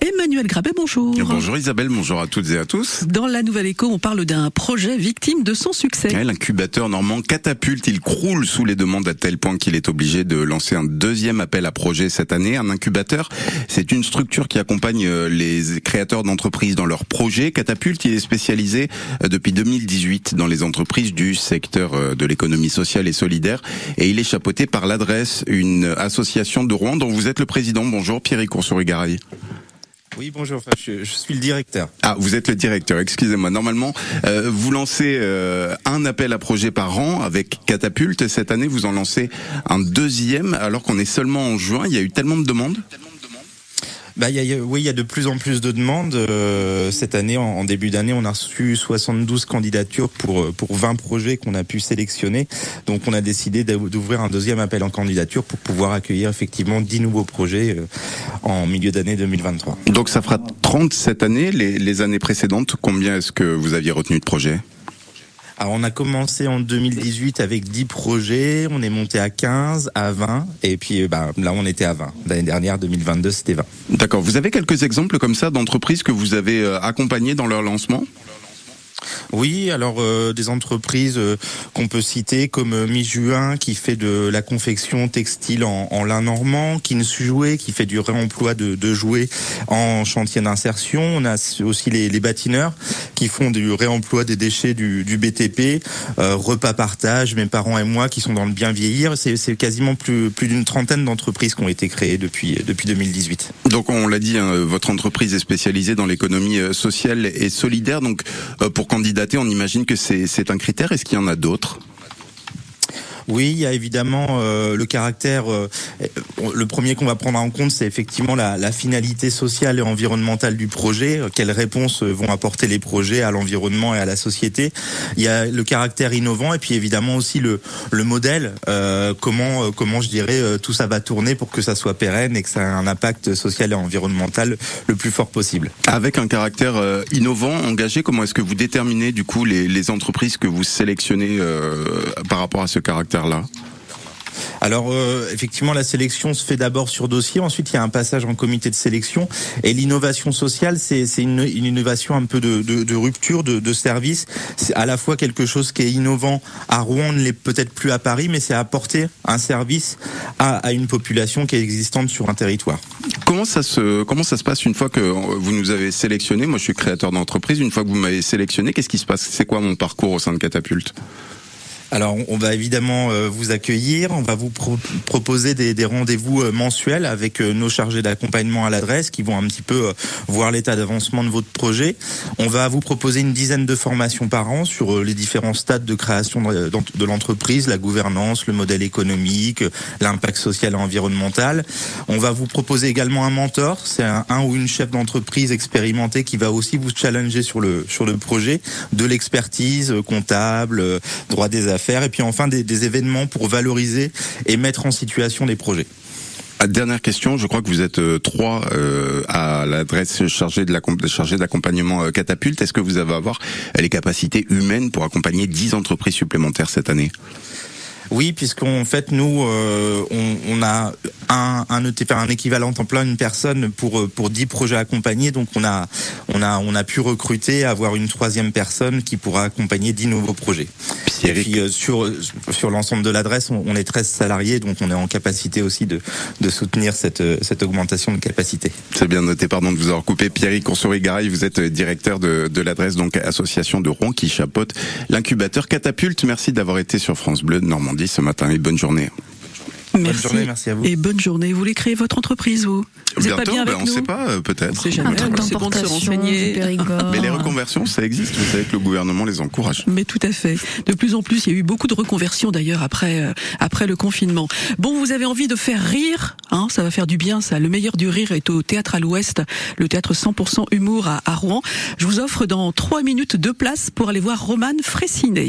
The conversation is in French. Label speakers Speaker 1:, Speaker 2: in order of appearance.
Speaker 1: Emmanuel Grabet, bonjour.
Speaker 2: Bonjour Isabelle, bonjour à toutes et à tous.
Speaker 1: Dans la Nouvelle Écho, on parle d'un projet victime de son succès.
Speaker 2: L'incubateur normand catapulte, il croule sous les demandes à tel point qu'il est obligé de lancer un deuxième appel à projet cette année. Un incubateur, c'est une structure qui accompagne euh, les créateurs d'entreprises dans leurs projets. Catapulte, il est spécialisé euh, depuis 2018 dans les entreprises du secteur euh, de l'économie sociale et solidaire et il est chapeauté par l'adresse, une association de Rouen dont vous êtes le président. Bonjour Pierre Coursouri-Garay.
Speaker 3: Oui, bonjour. je, suis le directeur.
Speaker 2: Ah, vous êtes le directeur. Excusez-moi. Normalement, euh, vous lancez euh, un appel à projet par an avec Catapulte. Cette année, vous en lancez un deuxième, alors qu'on est seulement en juin. Il y a eu tellement de demandes
Speaker 3: bah, y a, oui, il y a de plus en plus de demandes. Euh, cette année, en, début d'année, on a reçu 72 candidatures pour, euh, pour 20 projets qu'on a pu sélectionner. Donc, on a décidé d'ouvrir un deuxième appel en candidature pour pouvoir accueillir effectivement 10 nouveaux projets euh, en milieu d'année 2023.
Speaker 2: Donc, ça fera 30 cette année. Les, les années précédentes, combien est-ce que vous aviez retenu de projets?
Speaker 3: Alors on a commencé en 2018 avec 10 projets, on est monté à 15, à 20, et puis bah, là on était à 20. L'année dernière, 2022, c'était 20.
Speaker 2: D'accord. Vous avez quelques exemples comme ça d'entreprises que vous avez euh, accompagnées dans leur lancement?
Speaker 3: Oui, alors euh, des entreprises euh, qu'on peut citer comme euh, Mi-Juin qui fait de la confection textile en, en lin normand, Kinsu Jouet qui fait du réemploi de, de jouets en chantier d'insertion. On a aussi les, les, bâtineurs qui font du réemploi des déchets du, du BTP, repas partage, mes parents et moi qui sont dans le bien vieillir. C'est quasiment plus, plus d'une trentaine d'entreprises qui ont été créées depuis, depuis 2018.
Speaker 2: Donc on l'a dit, hein, votre entreprise est spécialisée dans l'économie sociale et solidaire. Donc pour on imagine que c'est un critère. Est-ce qu'il y en a d'autres?
Speaker 3: Oui, il y a évidemment euh, le caractère. Euh, le premier qu'on va prendre en compte, c'est effectivement la, finalité sociale et environnementale du projet. Quelles réponses vont apporter les projets à l'environnement et à la société Il y a le caractère innovant et puis évidemment aussi le, le modèle. Euh, comment, comment je dirais, tout ça va tourner pour que ça soit pérenne et que ça ait un impact social et environnemental le plus fort possible.
Speaker 2: Avec un caractère innovant, engagé, comment est-ce que vous déterminez du coup les entreprises que vous sélectionnez par rapport à ce caractère?
Speaker 3: Alors euh, effectivement, la sélection se fait d'abord sur dossier, ensuite il y a un passage en comité de sélection. Et l'innovation sociale, c'est une, une, innovation un peu de, de, de rupture, de, de service. C'est à la fois quelque chose qui est innovant à Rouen, ne l'est peut-être plus à Paris, mais c'est apporter un service à, à, une population qui est existante sur un territoire.
Speaker 2: Comment ça se comment ça se passe une fois que vous nous avez sélectionné Moi, je suis créateur d'entreprise. Une fois que vous m'avez sélectionné, qu'est-ce qui se passe? C'est quoi mon parcours au sein de Catapulte?
Speaker 3: Alors, on va évidemment euh, vous accueillir. On va vous proposer des, des rendez-vous euh, mensuels avec euh, nos chargés d'accompagnement à l'adresse qui vont un petit peu voir l'état d'avancement de votre projet. On va vous proposer une dizaine de formations par an sur les différents stades de création de l'entreprise, la gouvernance, le modèle économique, l'impact social et environnemental. On va vous proposer également un mentor. C'est un, un, ou une chef d'entreprise expérimenté qui va aussi vous challenger sur le sur le projet, de l'expertise comptable, droit des affaires et puis enfin des, événements pour valoriser et mettre en situation des projets.
Speaker 2: Ah, dernière question, je crois que vous êtes euh, trois euh, à l'adresse chargée de d'accompagnement euh, catapulte. Est-ce que vous allez avoir les capacités humaines pour accompagner 10 entreprises supplémentaires cette année?
Speaker 3: Oui, puisqu'en fait nous euh, on, on, a un, un un équivalent en plein une personne pour euh, pour 10 projets accompagnés, donc on a on a on a pu recruter, avoir une troisième personne qui pourra accompagner 10 nouveaux projets. Et puis euh, sur sur l'ensemble de l'adresse, on, on, est 13 salariés, donc on est en capacité aussi de de soutenir cette cette augmentation de capacité.
Speaker 2: C'est bien noté, pardon de vous avoir coupé. Pierre Coursouri-Garay, vous êtes directeur de, de l'adresse donc association de Rouen qui chapeaute l'incubateur Catapulte. Merci d'avoir été sur France Bleu Normandie ce matin et bonne journée.
Speaker 1: Merci. Bonne journée, merci à vous. Et bonne journée. Vous voulez créer votre entreprise, vous Vous
Speaker 2: Bientôt,
Speaker 1: pas bien avec
Speaker 2: ben, on ne sait pas, euh, peut-être.
Speaker 1: C'est jamais. C'est bon de se renseigner.
Speaker 2: Mais les reconversions, ça existe. Vous savez que le gouvernement les encourage.
Speaker 1: Mais tout à fait. De plus en plus, il y a eu beaucoup de reconversions d'ailleurs après euh, après le confinement. Bon, vous avez envie de faire rire, hein Ça va faire du bien, ça. Le meilleur du rire est au théâtre à l'Ouest, le théâtre 100% humour à, à Rouen. Je vous offre dans trois minutes de place pour aller voir Romane Fressinet.